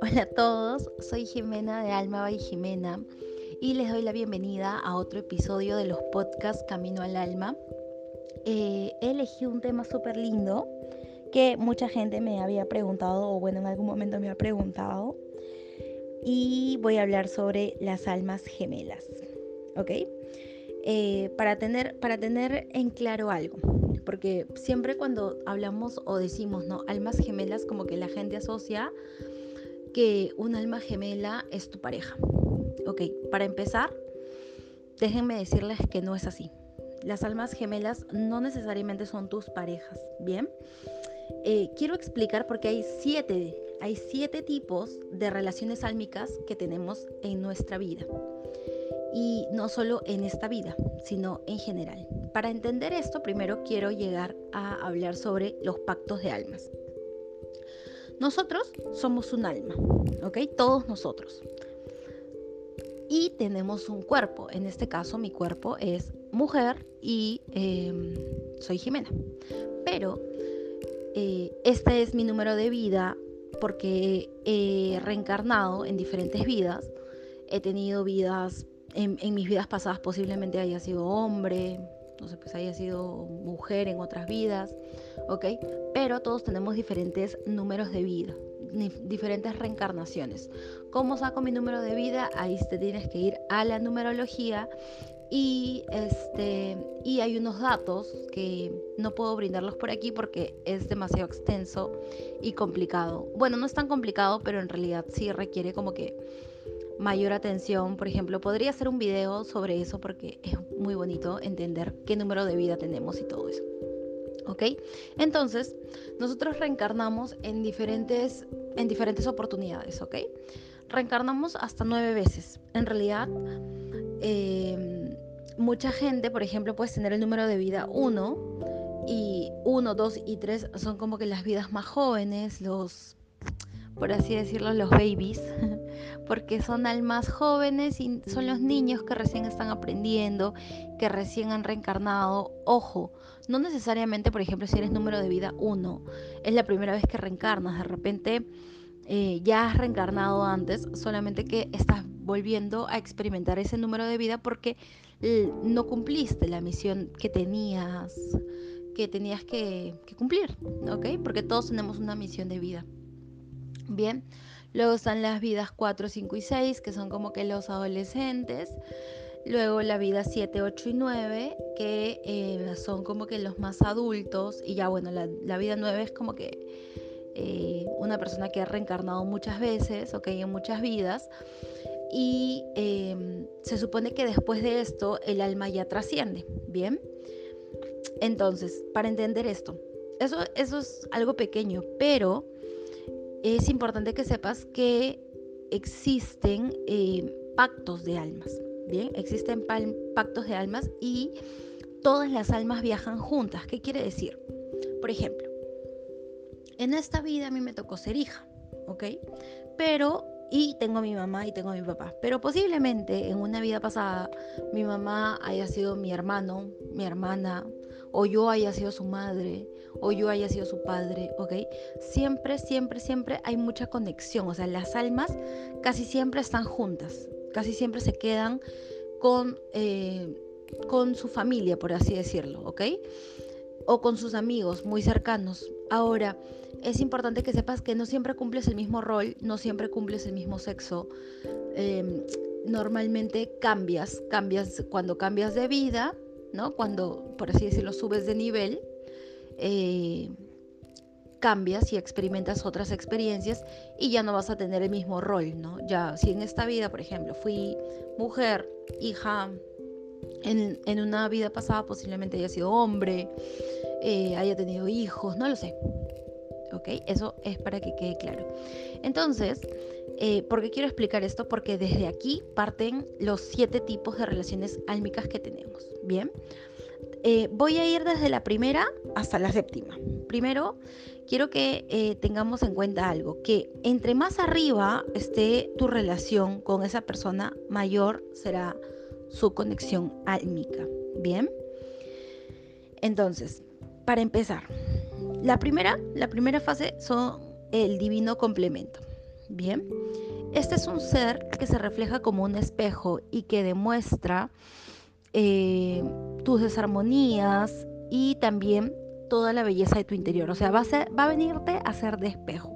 Hola a todos, soy Jimena de Alma by Jimena y les doy la bienvenida a otro episodio de los podcasts Camino al Alma. Eh, elegido un tema súper lindo que mucha gente me había preguntado o bueno en algún momento me ha preguntado y voy a hablar sobre las almas gemelas, ¿ok? Eh, para, tener, para tener en claro algo, porque siempre cuando hablamos o decimos, ¿no? Almas gemelas, como que la gente asocia que un alma gemela es tu pareja. Ok, para empezar, déjenme decirles que no es así. Las almas gemelas no necesariamente son tus parejas, ¿bien? Eh, quiero explicar porque hay siete, hay siete tipos de relaciones álmicas que tenemos en nuestra vida. Y no solo en esta vida, sino en general. Para entender esto, primero quiero llegar a hablar sobre los pactos de almas. Nosotros somos un alma, ¿ok? Todos nosotros. Y tenemos un cuerpo. En este caso, mi cuerpo es mujer y em, soy Jimena. Pero eh, este es mi número de vida porque he reencarnado en diferentes vidas. He tenido vidas, en, mis vidas pasadas posiblemente haya sido hombre, no sé, pues haya sido mujer en otras vidas, ¿ok? Pero todos tenemos diferentes números de vida, diferentes reencarnaciones. ¿Cómo saco mi número de vida? Ahí te tienes que ir a la numerología y, este, y hay unos datos que no puedo brindarlos por aquí porque es demasiado extenso y complicado. Bueno, no es tan complicado, pero en realidad sí requiere como que mayor atención. Por ejemplo, podría hacer un video sobre eso porque es muy bonito entender qué número de vida tenemos y todo eso. ¿Ok? Entonces, nosotros reencarnamos en diferentes, en diferentes oportunidades, ¿ok? Reencarnamos hasta nueve veces. En realidad, em, mucha gente, por ejemplo, puede tener el número de vida 1 y 1, 2 y 3 son como que las vidas más jóvenes, los por así decirlo, los babies, porque son almas jóvenes y son los niños que recién están aprendiendo, que recién han reencarnado. Ojo, no necesariamente, por ejemplo, si eres número de vida 1, es la primera vez que reencarnas, de repente eh, ya has reencarnado antes, solamente que estás volviendo a experimentar ese número de vida porque no cumpliste la misión que tenías que tenías que, que cumplir, ¿ok? Porque todos tenemos una misión de vida. Bien, luego están las vidas 4, 5 y 6, que son como que los adolescentes. Luego la vida 7, 8 y 9, que eh, son como que los más adultos. Y ya bueno, la, vida 9 es como que eh, una persona que ha reencarnado muchas veces, ok, en muchas vidas. Y em, se supone que después de esto el alma ya trasciende, ¿bien? Entonces, para entender esto, eso, eso es algo pequeño, pero es importante que sepas que existen eh, pactos de almas, ¿bien? Existen pactos de almas y todas las almas viajan juntas. ¿Qué quiere decir? Por ejemplo, en esta vida a mí me tocó ser hija, ¿ok? Pero, y tengo a mi mamá y tengo a mi papá, pero posiblemente en una vida pasada mi mamá haya sido mi hermano, mi hermana, o yo haya sido su madre, o yo haya sido su padre, ¿ok? Siempre, siempre, siempre hay mucha conexión, o sea, las almas casi siempre están juntas, casi siempre se quedan con, eh, con su familia, por así decirlo, ¿ok? O con sus amigos muy cercanos. Ahora, es importante que sepas que no siempre cumples el mismo rol, no siempre cumples el mismo sexo. Em, normalmente cambias, cambias cuando cambias de vida, ¿no? Cuando, por así decirlo, subes de nivel, eh, cambias y experimentas otras experiencias y ya no vas a tener el mismo rol, ¿no? Ya, si en esta vida, por ejemplo, fui mujer, hija, en, una vida pasada posiblemente haya sido hombre, eh, haya tenido hijos, no lo sé. ¿Ok? Eso es para que quede claro. Entonces, eh, ¿por qué quiero explicar esto? Porque desde aquí parten los siete tipos de relaciones álmicas que tenemos. Bien. Eh, voy a ir desde la primera hasta la séptima. Primero, quiero que eh, tengamos en cuenta algo, que entre más arriba esté tu relación con esa persona, mayor será su conexión álmica. Bien. Entonces, para empezar, la primera, la primera fase son el divino complemento. Bien, este es un ser que se refleja como un espejo y que demuestra eh, tus desarmonías y también toda la belleza de tu interior. O sea, va a, va a venirte a ser de espejo.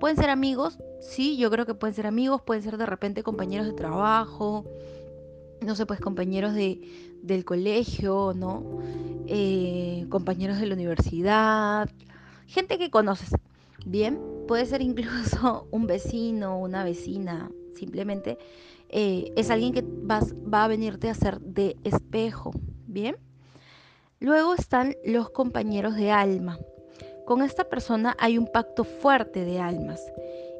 Pueden ser amigos, sí, yo creo que pueden ser amigos, pueden ser de repente compañeros de trabajo, no sé, pues compañeros de, del colegio, ¿no? Eh, compañeros de la universidad, gente que conoces. Bien, puede ser incluso un vecino, una vecina, simplemente eh, es alguien que vas, va a venirte a hacer de espejo. Bien. Luego están los compañeros de alma. Con esta persona hay un pacto fuerte de almas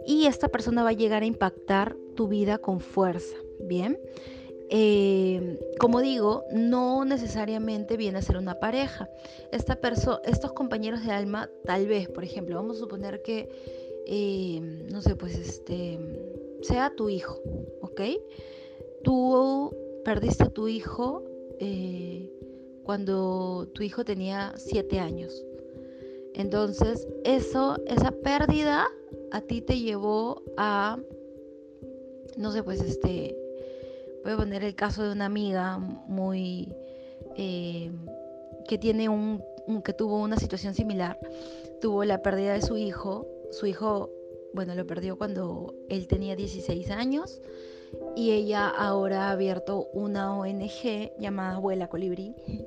y esta persona va a llegar a impactar tu vida con fuerza. Bien. Eh, como digo, no necesariamente viene a ser una pareja. Esta estos compañeros de alma, tal vez, por ejemplo, vamos a suponer que, eh, no sé, pues este, sea tu hijo, ¿ok? Tú perdiste a tu hijo eh, cuando tu hijo tenía siete años. Entonces, eso, esa pérdida a ti te llevó a, no sé, pues este, voy a poner el caso de una amiga muy eh, que tiene un, que tuvo una situación similar. Tuvo la pérdida de su hijo. Su hijo bueno lo perdió cuando él tenía 16 años. Y ella ahora ha abierto una ONG llamada Abuela Colibrí.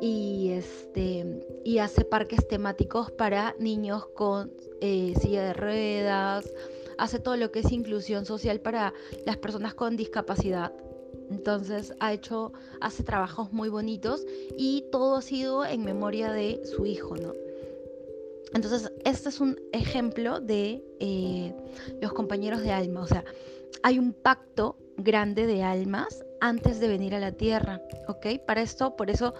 Y este y hace parques temáticos para niños con eh, silla de ruedas hace todo lo que es inclusión social para las personas con discapacidad. Entonces ha hecho, hace trabajos muy bonitos y todo ha sido en memoria de su hijo, ¿no? Entonces, este es un ejemplo de eh, los compañeros de alma. O sea, hay un pacto grande de almas antes de venir a la tierra, ¿ok? Para esto, por eso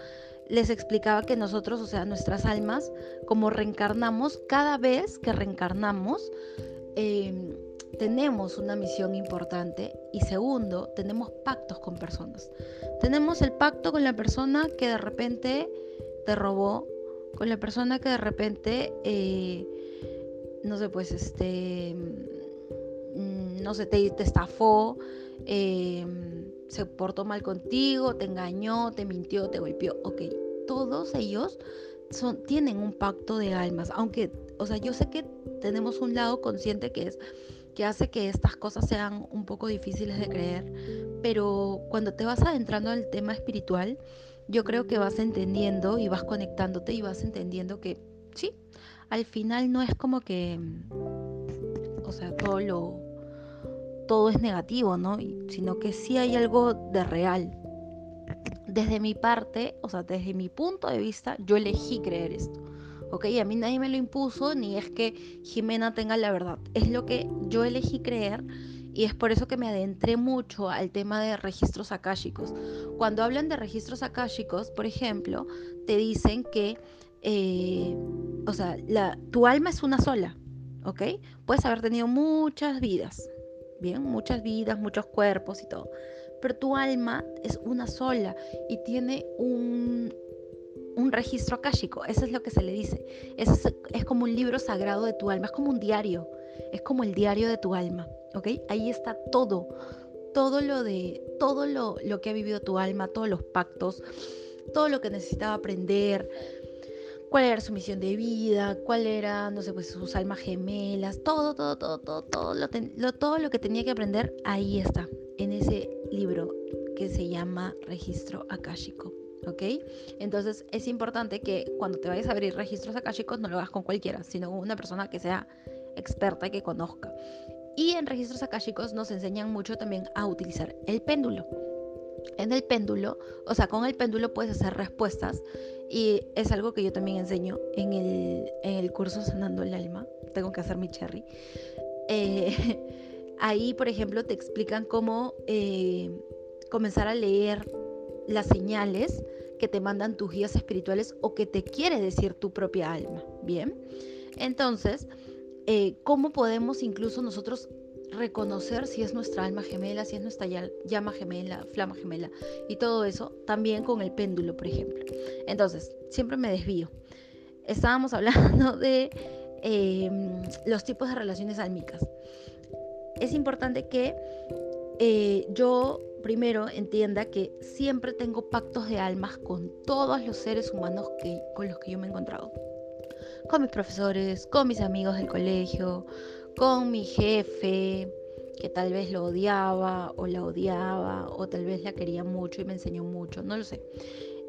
les explicaba que nosotros, o sea, nuestras almas, como reencarnamos, cada vez que reencarnamos, Em, tenemos una misión importante y segundo, tenemos pactos con personas. Tenemos el pacto con la persona que de repente te robó, con la persona que de repente, eh, no sé, pues este, mm, no sé, te, estafó, em, se portó mal contigo, te engañó, te mintió, te golpeó. Ok, todos ellos tienen un pacto de almas, aunque, o sea, yo sé que tenemos un lado consciente que es que hace que estas cosas sean un poco difíciles de creer, pero cuando te vas adentrando al tema espiritual, yo creo que vas entendiendo y vas conectándote y vas entendiendo que sí, al final no es como que, o sea, todo lo, todo es negativo, ¿no? Sino que sí hay algo de real. Desde mi parte, o sea, desde mi punto de vista, yo elegí creer esto. ¿ok? A mí nadie me lo impuso, ni es que Jimena tenga la verdad. Es lo que yo elegí creer y es por eso que me adentré mucho al tema de registros akáshicos. Cuando hablan de registros akáshicos, por ejemplo, te dicen que, eh, o sea, tu alma es una sola, ¿ok? Puedes haber tenido muchas vidas, bien, muchas vidas, muchos cuerpos y todo, pero tu alma es una sola y tiene un, un registro akáshico, eso es lo que se le dice. Es, es como un libro sagrado de tu alma, es como un diario, es como el diario de tu alma, ¿ok? Ahí está todo, todo lo de, todo lo, lo que ha vivido tu alma, todos los pactos, todo lo que necesitaba aprender, cuál era su misión de vida, cuál era, no sé, pues sus almas gemelas, todo, todo, todo, todo, todo lo, todo lo que tenía que aprender, ahí está, en ese libro que se llama Registro Akáshico. ¿ok? Entonces es importante que cuando te vayas a abrir registros akáshicos no lo hagas con cualquiera, sino con una persona que sea experta y que conozca. Y en registros akáshicos nos enseñan mucho también a utilizar el péndulo. En el péndulo, o sea, con el péndulo puedes hacer respuestas y es algo que yo también enseño en el, en el curso Sanando el Alma. Tengo que hacer mi cherry. Eh, ahí, por ejemplo, te explican cómo eh, comenzar a leer las señales que te mandan tus guías espirituales o que te quiere decir tu propia alma. Bien, entonces, eh, ¿cómo podemos incluso nosotros reconocer si es nuestra alma gemela, si es nuestra llama gemela, flama gemela y todo eso, también con el péndulo, por ejemplo. Entonces, siempre me desvío. estábamos hablando de em, los tipos de relaciones álmicas. Es importante que eh, yo primero entienda que siempre tengo pactos de almas con todos los seres humanos que, con los que yo me he encontrado. Con mis profesores, con mis amigos del colegio, con mi jefe, que tal vez lo odiaba o la odiaba, o tal vez la quería mucho y me enseñó mucho, no lo sé.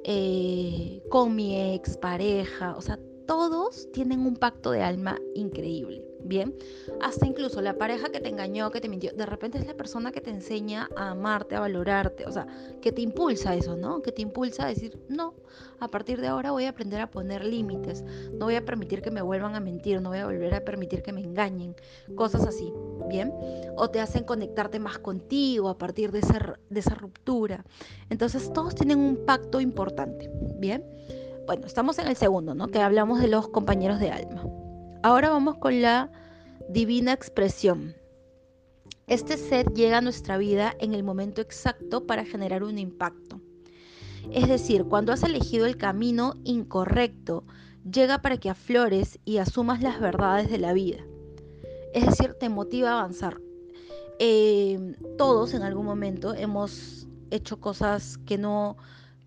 Eh, con mi ex pareja, o sea, todos tienen un pacto de alma increíble. Bien, hasta incluso la pareja que te engañó, que te mintió, de repente es la persona que te enseña a amarte, a valorarte, o sea, que te impulsa eso, ¿no? Que te impulsa a decir, no, a partir de ahora voy a aprender a poner límites, no voy a permitir que me vuelvan a mentir, no voy a volver a permitir que me engañen, cosas así, ¿bien? O te hacen conectarte más contigo a partir de esa, de esa ruptura. Entonces, todos tienen un pacto importante, ¿bien? Bueno, estamos en el segundo, ¿no? Que hablamos de los compañeros de alma. Ahora vamos con la divina expresión. Este ser llega a nuestra vida en el momento exacto para generar un impacto. Es decir, cuando has elegido el camino incorrecto, llega para que aflores y asumas las verdades de la vida. Es decir, te motiva a avanzar. Eh, todos en algún momento hemos hecho cosas que no,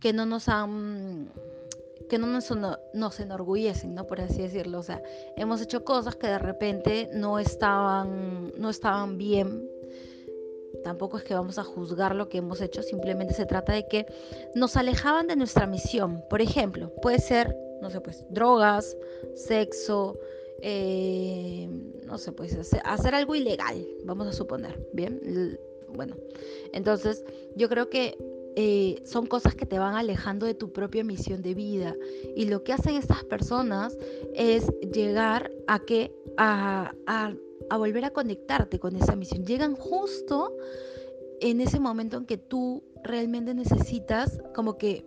que no nos han que no nos, enorgullecen, ¿no? Por así decirlo. O sea, hemos hecho cosas que de repente no estaban, no estaban bien. Tampoco es que vamos a juzgar lo que hemos hecho, simplemente se trata de que nos alejaban de nuestra misión. Por ejemplo, puede ser, no sé, pues drogas, sexo, eh, no sé, pues hacer algo ilegal, vamos a suponer, ¿bien? Bueno, entonces yo creo que eh, son cosas que te van alejando de tu propia misión de vida. Y lo que hacen estas personas es llegar a que a, a volver a conectarte con esa misión. Llegan justo en ese momento en que tú realmente necesitas como que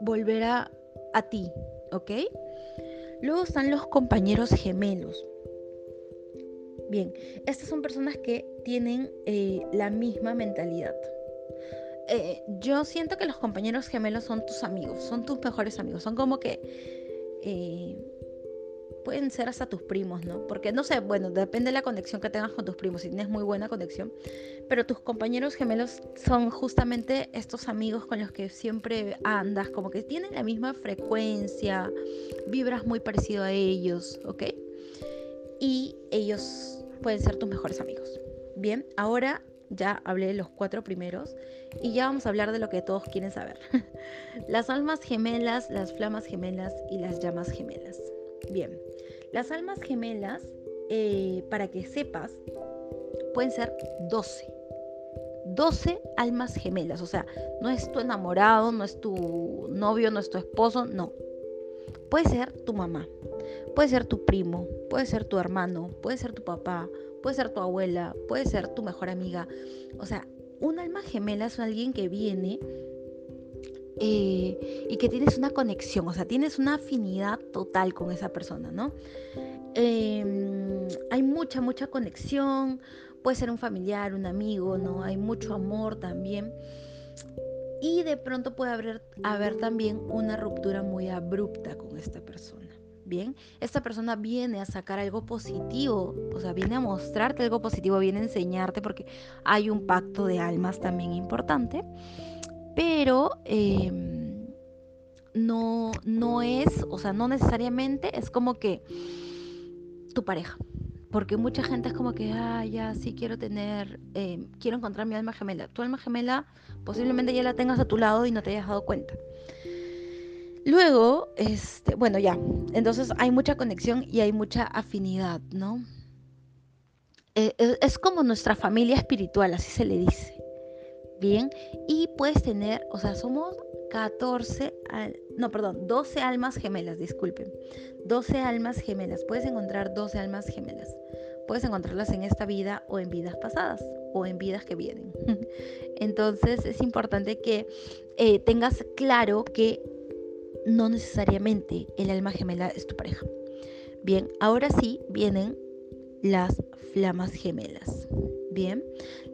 volver a, a ti, ¿ok? Luego están los compañeros gemelos. Bien, estas son personas que tienen eh, la misma mentalidad. Eh, yo siento que los compañeros gemelos son tus amigos, son tus mejores amigos, son como que eh, pueden ser hasta tus primos, ¿no? Porque no sé, bueno, depende de la conexión que tengas con tus primos, si tienes muy buena conexión, pero tus compañeros gemelos son justamente estos amigos con los que siempre andas, como que tienen la misma frecuencia, vibras muy parecido a ellos, ¿ok? Y ellos pueden ser tus mejores amigos. Bien, ahora ya hablé de los cuatro primeros y ya vamos a hablar de lo que todos quieren saber. las almas gemelas, las flamas gemelas y las llamas gemelas. Bien, las almas gemelas, eh, para que sepas, pueden ser 12. 12 almas gemelas, o sea, no es tu enamorado, no es tu novio, no es tu esposo, no. Puede ser tu mamá, puede ser tu primo, puede ser tu hermano, puede ser tu papá, puede ser tu abuela, puede ser tu mejor amiga. O sea, un alma gemela es alguien que viene eh, y que tienes una conexión, o sea, tienes una afinidad total con esa persona, ¿no? Em, hay mucha, mucha conexión, puede ser un familiar, un amigo, ¿no? Hay mucho amor también. Y de pronto puede haber, haber también una ruptura muy abrupta con esta persona. Bien, esta persona viene a sacar algo positivo, o sea, viene a mostrarte algo positivo, viene a enseñarte porque hay un pacto de almas también importante, pero em, no, no es, o sea, no necesariamente es como que tu pareja, porque mucha gente es como que, ah, ya sí quiero tener, em, quiero encontrar mi alma gemela. Tu alma gemela posiblemente ya la tengas a tu lado y no te hayas dado cuenta. Luego, este, bueno, ya, entonces hay mucha conexión y hay mucha afinidad, ¿no? Eh, eh, es como nuestra familia espiritual, así se le dice. Bien, y puedes tener, o sea, somos 14, no, perdón, 12 almas gemelas, disculpen. 12 almas gemelas, puedes encontrar 12 almas gemelas. Puedes encontrarlas en esta vida o en vidas pasadas o en vidas que vienen. Entonces es importante que eh, tengas claro que no necesariamente el alma gemela es tu pareja. Bien, ahora sí vienen las flamas gemelas. Bien,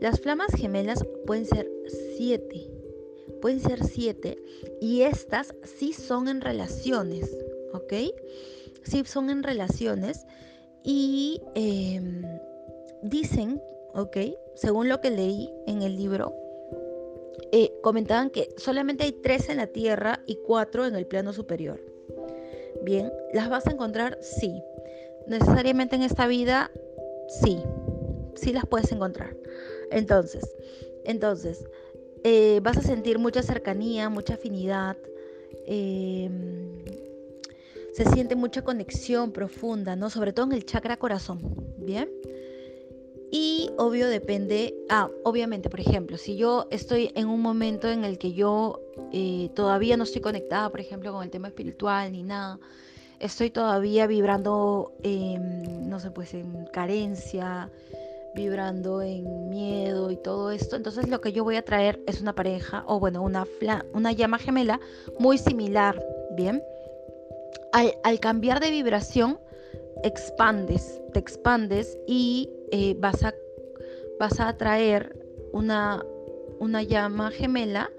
las flamas gemelas pueden ser siete. Pueden ser siete y estas sí son en relaciones, ¿ok? sí son en relaciones y em, dicen, ok, según lo que leí en el libro, eh, comentaban que solamente hay tres en la Tierra y cuatro en el plano superior. Bien, ¿las vas a encontrar? Sí. Necesariamente en esta vida, sí. Sí las puedes encontrar. Entonces, entonces, eh, vas a sentir mucha cercanía, mucha afinidad. Em, se siente mucha conexión profunda, ¿no? Sobre todo en el chakra corazón, ¿bien? Y obvio depende, ah, obviamente, por ejemplo, si yo estoy en un momento en el que yo eh, todavía no estoy conectada, por ejemplo, con el tema espiritual ni nada, estoy todavía vibrando, no sé, pues en carencia, vibrando en miedo y todo esto, entonces lo que yo voy a traer es una pareja o bueno, una, una llama gemela muy similar, ¿bien? Al, cambiar de vibración, expandes, te expandes y eh, vas, a, vas a atraer una, una llama gemela,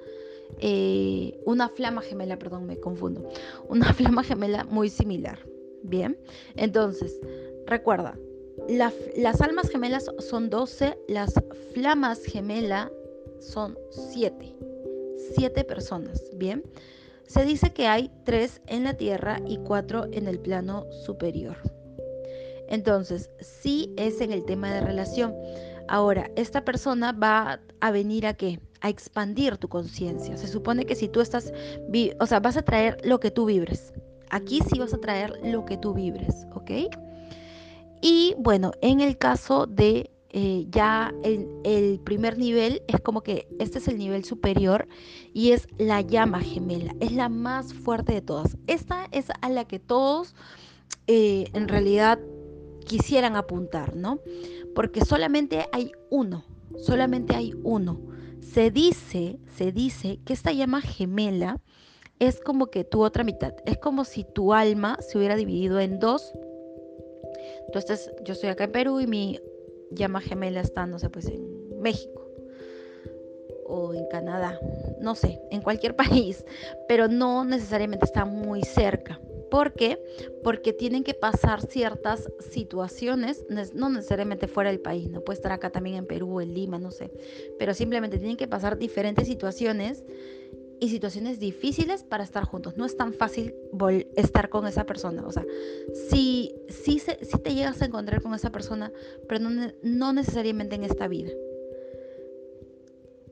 eh, una flama gemela, perdón, me confundo, una flama gemela muy similar. Bien, entonces, recuerda, las almas gemelas son 12, las flamas gemelas son 7. 7 personas, ¿bien? Se dice que hay 3 en la tierra y 4 en el plano superior. Entonces, sí es en el tema de relación. Ahora, esta persona va a venir a qué? A expandir tu conciencia. Se supone que si tú estás, o sea, vas a traer lo que tú vibres. Aquí sí vas a traer lo que tú vibres, ¿ok? Y bueno, en el caso de eh, ya el, el, primer nivel es como que este es el nivel superior y es la llama gemela, es la más fuerte de todas. Esta es a la que todos eh, en realidad quisieran apuntar, ¿no? Porque solamente hay uno, solamente hay uno. Se dice, se dice que esta llama gemela es como que tu otra mitad, es como si tu alma se hubiera dividido en dos entonces, yo estoy acá en Perú y mi llama gemela está, no sé, pues en México o en Canadá, no sé, en cualquier país, pero no necesariamente está muy cerca. ¿Por qué? Porque tienen que pasar ciertas situaciones, no necesariamente fuera del país, no puede estar acá también en Perú, en Lima, no sé, pero simplemente tienen que pasar diferentes situaciones y situaciones difíciles para estar juntos. No es tan fácil estar con esa persona. O sea, si, si, si te llegas a encontrar con esa persona, pero no, no necesariamente en esta vida.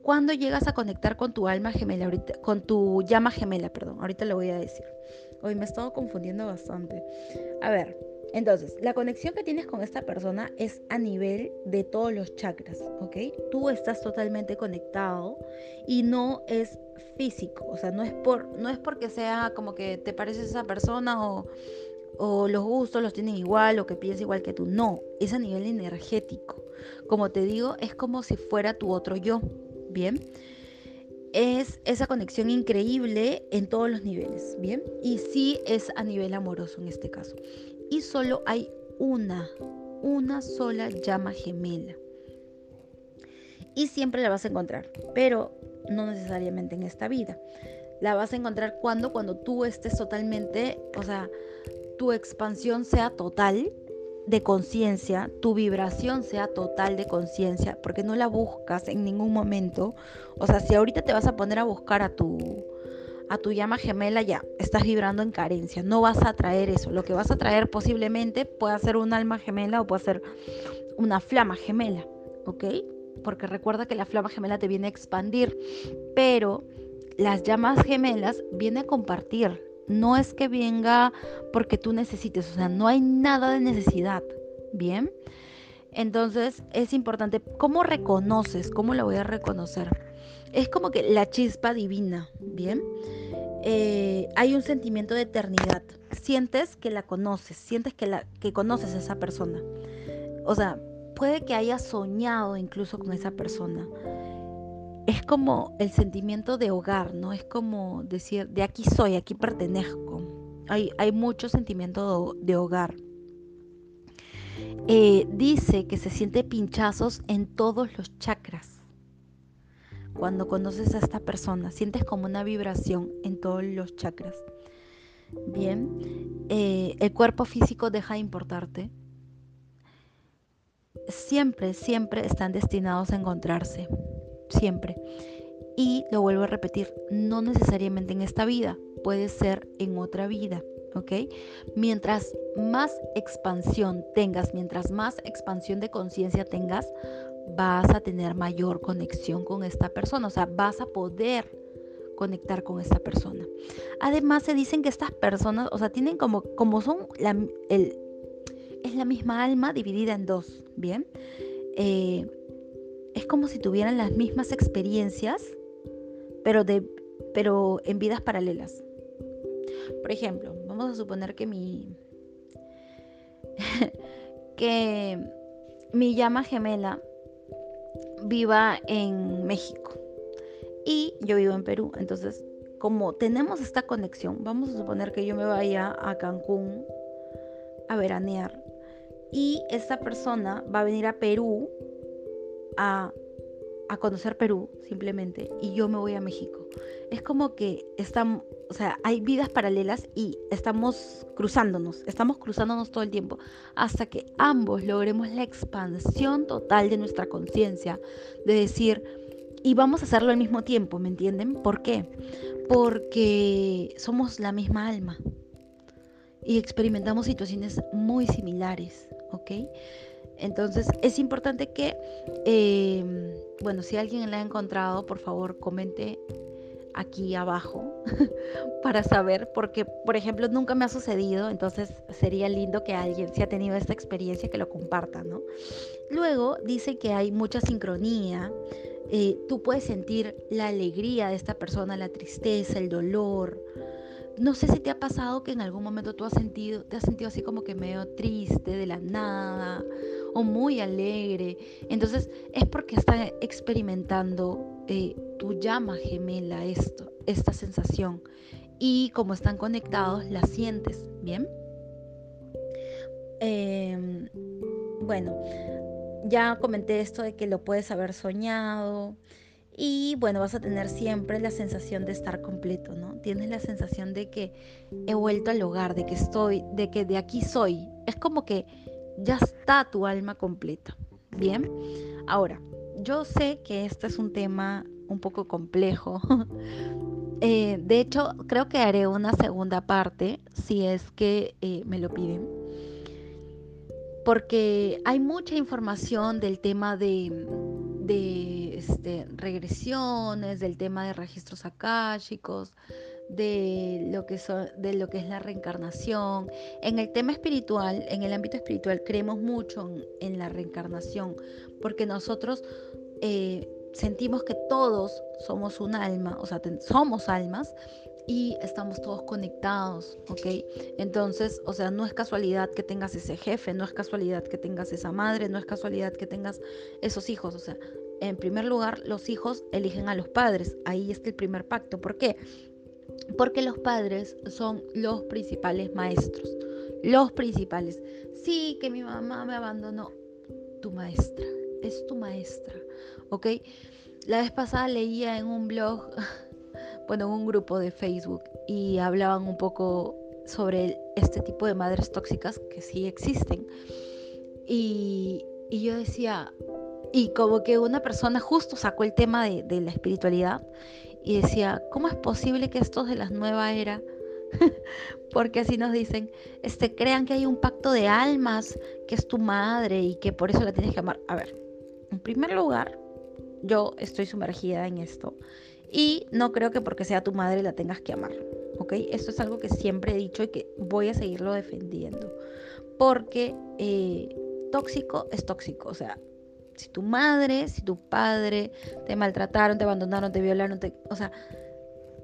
Cuando llegas a conectar con tu alma gemela, ahorita, con tu llama gemela, perdón, ahorita le voy a decir. Hoy me he estado confundiendo bastante. A ver, entonces, la conexión que tienes con esta persona es a nivel de todos los chakras, ¿ok? Tú estás totalmente conectado y no es físico, o sea, no es, por, no es porque sea como que te pareces a esa persona o, o los gustos los tienen igual o que piensa igual que tú, no, es a nivel energético. Como te digo, es como si fuera tu otro yo, ¿bien? Es esa conexión increíble en todos los niveles, ¿bien? Y sí es a nivel amoroso en este caso y solo hay una, una sola llama gemela. Y siempre la vas a encontrar, pero no necesariamente en esta vida. La vas a encontrar cuando, cuando tú estés totalmente, o sea, tu expansión sea total de conciencia, tu vibración sea total de conciencia, porque no la buscas en ningún momento. O sea, si ahorita te vas a poner a buscar a tu, a tu llama gemela, ya estás vibrando en carencia. No vas a traer eso. Lo que vas a traer posiblemente puede ser un alma gemela o puede ser una flama gemela, ¿ok? Porque recuerda que la flama gemela te viene a expandir, pero las llamas gemelas vienen a compartir. No es que venga porque tú necesites, o sea, no hay nada de necesidad, ¿bien? Entonces es importante, ¿cómo reconoces? ¿Cómo lo voy a reconocer? Es como que la chispa divina, ¿bien? Eh, hay un sentimiento de eternidad. Sientes que la conoces, sientes que, la, que conoces a esa persona. O sea, puede que hayas soñado incluso con esa persona. Es como el sentimiento de hogar, ¿no? Es como decir, de aquí soy, aquí pertenezco. Hay, hay mucho sentimiento de, hogar. Eh, dice que se siente pinchazos en todos los chakras cuando conoces a esta persona, sientes como una vibración en todos los chakras. Bien, eh, el cuerpo físico deja de importarte. Siempre, siempre están destinados a encontrarse. Siempre. Y lo vuelvo a repetir, no necesariamente en esta vida, puede ser en otra vida. ¿ok? Mientras más expansión tengas, mientras más expansión de conciencia tengas, vas a tener mayor conexión con esta persona, o sea, vas a poder conectar con esta persona. Además, se dicen que estas personas, o sea, tienen como, como son, la, el, es la misma alma dividida en dos, ¿bien? Eh, es como si tuvieran las mismas experiencias, pero, de, pero en vidas paralelas. Por ejemplo, vamos a suponer que mi que mi llama gemela viva en México y yo vivo en Perú. Entonces, como tenemos esta conexión, vamos a suponer que yo me vaya a Cancún a veranear y esta persona va a venir a Perú a, conocer Perú simplemente y yo me voy a México. Es como que estamos o sea, hay vidas paralelas y estamos cruzándonos, estamos cruzándonos todo el tiempo hasta que ambos logremos la expansión total de nuestra conciencia, de decir, y vamos a hacerlo al mismo tiempo, ¿me entienden? ¿Por qué? Porque somos la misma alma y experimentamos situaciones muy similares, ¿ok? Entonces es importante que, eh, bueno, si alguien la ha encontrado, por favor comente aquí abajo para saber, porque por ejemplo nunca me ha sucedido, entonces sería lindo que alguien, si ha tenido esta experiencia, que lo comparta, ¿no? Luego dice que hay mucha sincronía, eh, tú puedes sentir la alegría de esta persona, la tristeza, el dolor. No sé si te ha pasado que en algún momento tú has sentido, te has sentido así como que medio triste de la nada o muy alegre. Entonces es porque está experimentando eh, tu llama gemela esto, esta sensación. Y como están conectados, la sientes, ¿bien? Em, bueno, ya comenté esto de que lo puedes haber soñado. Y bueno, vas a tener siempre la sensación de estar completo, ¿no? Tienes la sensación de que he vuelto al hogar, de que estoy, de que de aquí soy. Es como que ya está tu alma completa. Bien, ahora, yo sé que este es un tema un poco complejo. Eh, de hecho, creo que haré una segunda parte si es que eh, me lo piden. Porque hay mucha información del tema de, este, regresiones, del tema de registros akáshicos, de lo, que de lo que es la reencarnación. En el tema espiritual, en el ámbito espiritual, creemos mucho en, la reencarnación, porque nosotros eh, sentimos que todos somos un alma, o sea, somos almas y estamos todos conectados, ¿ok? Entonces, o sea, no es casualidad que tengas ese jefe, no es casualidad que tengas esa madre, no es casualidad que tengas esos hijos, o sea, en primer lugar, los hijos eligen a los padres, ahí está el primer pacto, ¿por qué? Porque los padres son los principales maestros, los principales. Sí, que mi mamá me abandonó, tu maestra, es tu maestra, ¿ok? La vez pasada leía en un blog, bueno, en un grupo de Facebook, y hablaban un poco sobre este tipo de madres tóxicas que sí existen. Y, y yo decía, y como que una persona justo sacó el tema de, de la espiritualidad y decía, ¿cómo es posible que estos de la nueva era, porque así nos dicen, este, crean que hay un pacto de almas, que es tu madre y que por eso la tienes que amar? A ver, en primer lugar, yo estoy sumergida en esto y no creo que porque sea tu madre la tengas que amar, ¿ok? Esto es algo que siempre he dicho y que voy a seguirlo defendiendo, porque eh, tóxico es tóxico, o sea, si tu madre, si tu padre te maltrataron, te abandonaron, te violaron, te, o sea,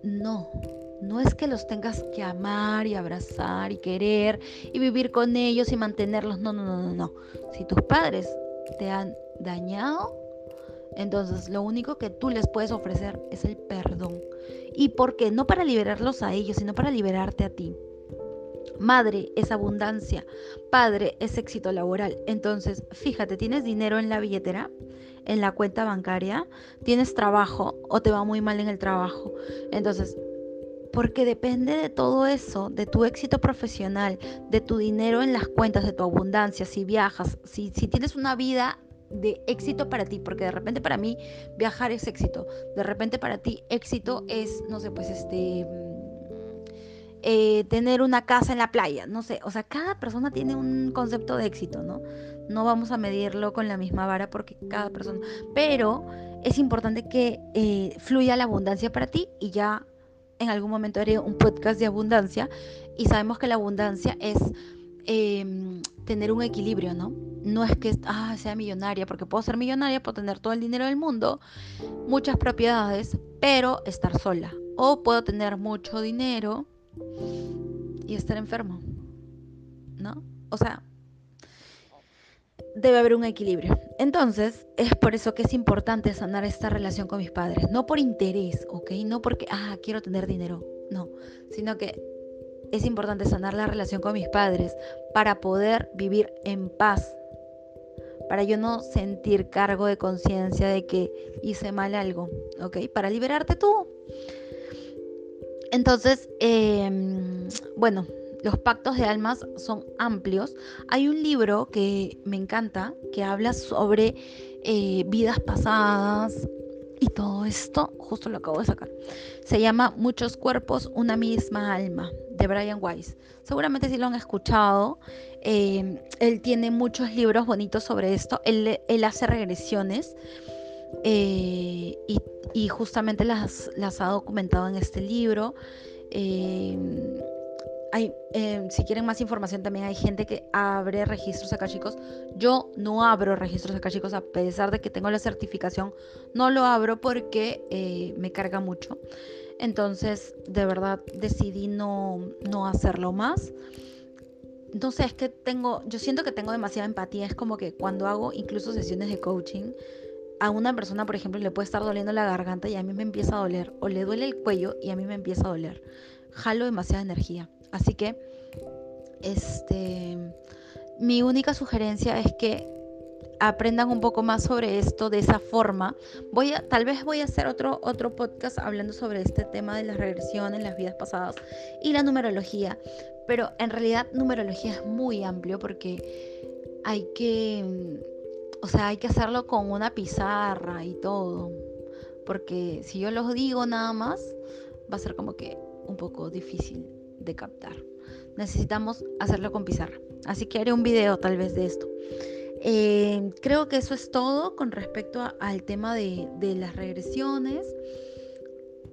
no, no es que los tengas que amar y abrazar y querer y vivir con ellos y mantenerlos, no, no, no, no, no. Si tus padres te han dañado, entonces lo único que tú les puedes ofrecer es el perdón. ¿Y por qué? No para liberarlos a ellos, sino para liberarte a ti. Madre es abundancia, padre es éxito laboral. Entonces, fíjate, ¿tienes dinero en la billetera? ¿En la cuenta bancaria? ¿Tienes trabajo o te va muy mal en el trabajo? Entonces, Porque depende de todo eso, de tu éxito profesional, de tu dinero en las cuentas, de tu abundancia, si viajas, si, tienes una vida de éxito para ti, porque de repente para mí viajar es éxito, de repente para ti éxito es, no sé, pues este, eh, tener una casa en la playa, no sé, o sea, cada persona tiene un concepto de éxito, ¿no? No vamos a medirlo con la misma vara porque cada persona, pero es importante que eh, fluya la abundancia para ti y ya en algún momento haré un podcast de abundancia y sabemos que la abundancia es em, tener un equilibrio, ¿no? No es que ah, sea millonaria, porque puedo ser millonaria, puedo tener todo el dinero del mundo, muchas propiedades, pero estar sola. O puedo tener mucho dinero y estar enfermo, ¿no? O sea, debe haber un equilibrio. Entonces, es por eso que es importante sanar esta relación con mis padres. No por interés, ¿ok? No porque, ah, quiero tener dinero. No, sino que es importante sanar la relación con mis padres para poder vivir en paz. Para yo no sentir cargo de conciencia de que hice mal algo, ¿ok? Para liberarte tú. Entonces, em, bueno, los pactos de almas son amplios. Hay un libro que me encanta, que habla sobre eh, vidas pasadas y todo esto, justo lo acabo de sacar. Se llama Muchos cuerpos, una misma alma, de Brian Weiss. Seguramente si lo han escuchado. Eh, él tiene muchos libros bonitos sobre esto. Él, hace regresiones. Eh, y, justamente las, ha documentado en este libro. Em, si quieren más información, también hay gente que abre registros acá, chicos. Yo no abro registros acá, chicos, a pesar de que tengo la certificación, no lo abro porque eh, me carga mucho. Entonces, de verdad, decidí no, no hacerlo más. No sé, es que tengo, yo siento que tengo demasiada empatía. Es como que cuando hago incluso sesiones de coaching, a una persona, por ejemplo, le puede estar doliendo la garganta y a mí me empieza a doler. O le duele el cuello y a mí me empieza a doler. Jalo demasiada energía. Así que, este, mi única sugerencia es que aprendan un poco más sobre esto de esa forma. Voy tal vez voy a hacer otro, otro podcast hablando sobre este tema de las regresiones, las vidas pasadas y la numerología. Pero en realidad numerología es muy amplio porque hay que, o sea, hay que hacerlo con una pizarra y todo. Porque si yo los digo nada más, va a ser como que un poco difícil de captar. Necesitamos hacerlo con pizarra. Así que haré un video tal vez de esto. Eh, creo que eso es todo con respecto al tema de, las regresiones.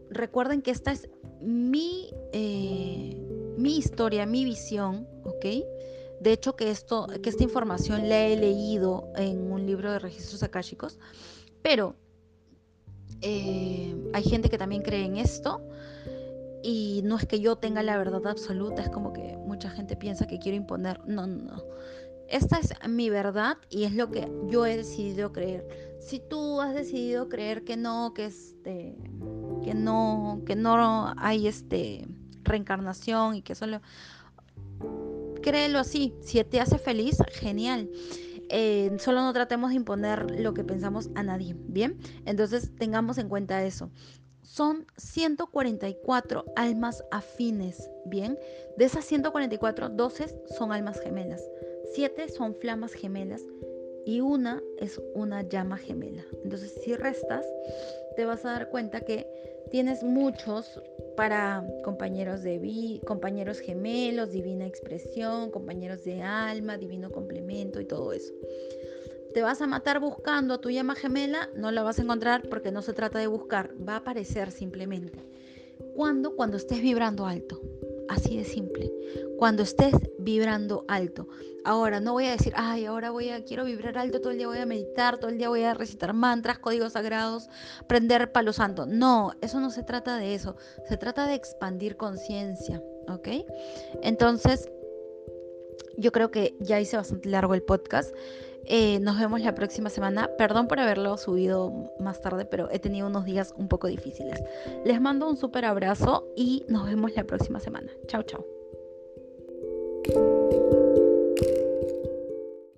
Recuerden que esta es mi, eh, mi historia, mi visión, ¿ok? De hecho, que, esto, que esta información la he leído en un libro de registros akáshicos, pero eh, hay gente que también cree en esto. Y no es que yo tenga la verdad absoluta, es como que mucha gente piensa que quiero imponer. No, no, no. Esta es mi verdad y es lo que yo he decidido creer. Si tú has decidido creer que no, que este, que no, que no hay este reencarnación y que solo créelo así. Si te hace feliz, genial. Eh, solo no tratemos de imponer lo que pensamos a nadie, ¿bien? Entonces tengamos en cuenta eso son 144 almas afines, ¿bien? De esas 144, 12 son almas gemelas, 7 son flamas gemelas y una es una llama gemela. Entonces, si restas, te vas a dar cuenta que tienes muchos para compañeros de vi compañeros gemelos, divina expresión, compañeros de alma, divino complemento y todo eso te vas a matar buscando a tu llama gemela, no la vas a encontrar porque no se trata de buscar, va a aparecer simplemente. ¿Cuándo? Cuando estés vibrando alto. Así de simple. Cuando estés vibrando alto. Ahora, no voy a decir, ay, ahora voy a, quiero vibrar alto, todo el día voy a meditar, todo el día voy a recitar mantras, códigos sagrados, prender palo santo. No, eso no se trata de eso. Se trata de expandir conciencia, ¿ok? Entonces, yo creo que ya hice bastante largo el podcast. Eh, nos vemos la próxima semana. Perdón por haberlo subido más tarde, pero he tenido unos días un poco difíciles. Les mando un súper abrazo y nos vemos la próxima semana. Chao, chao.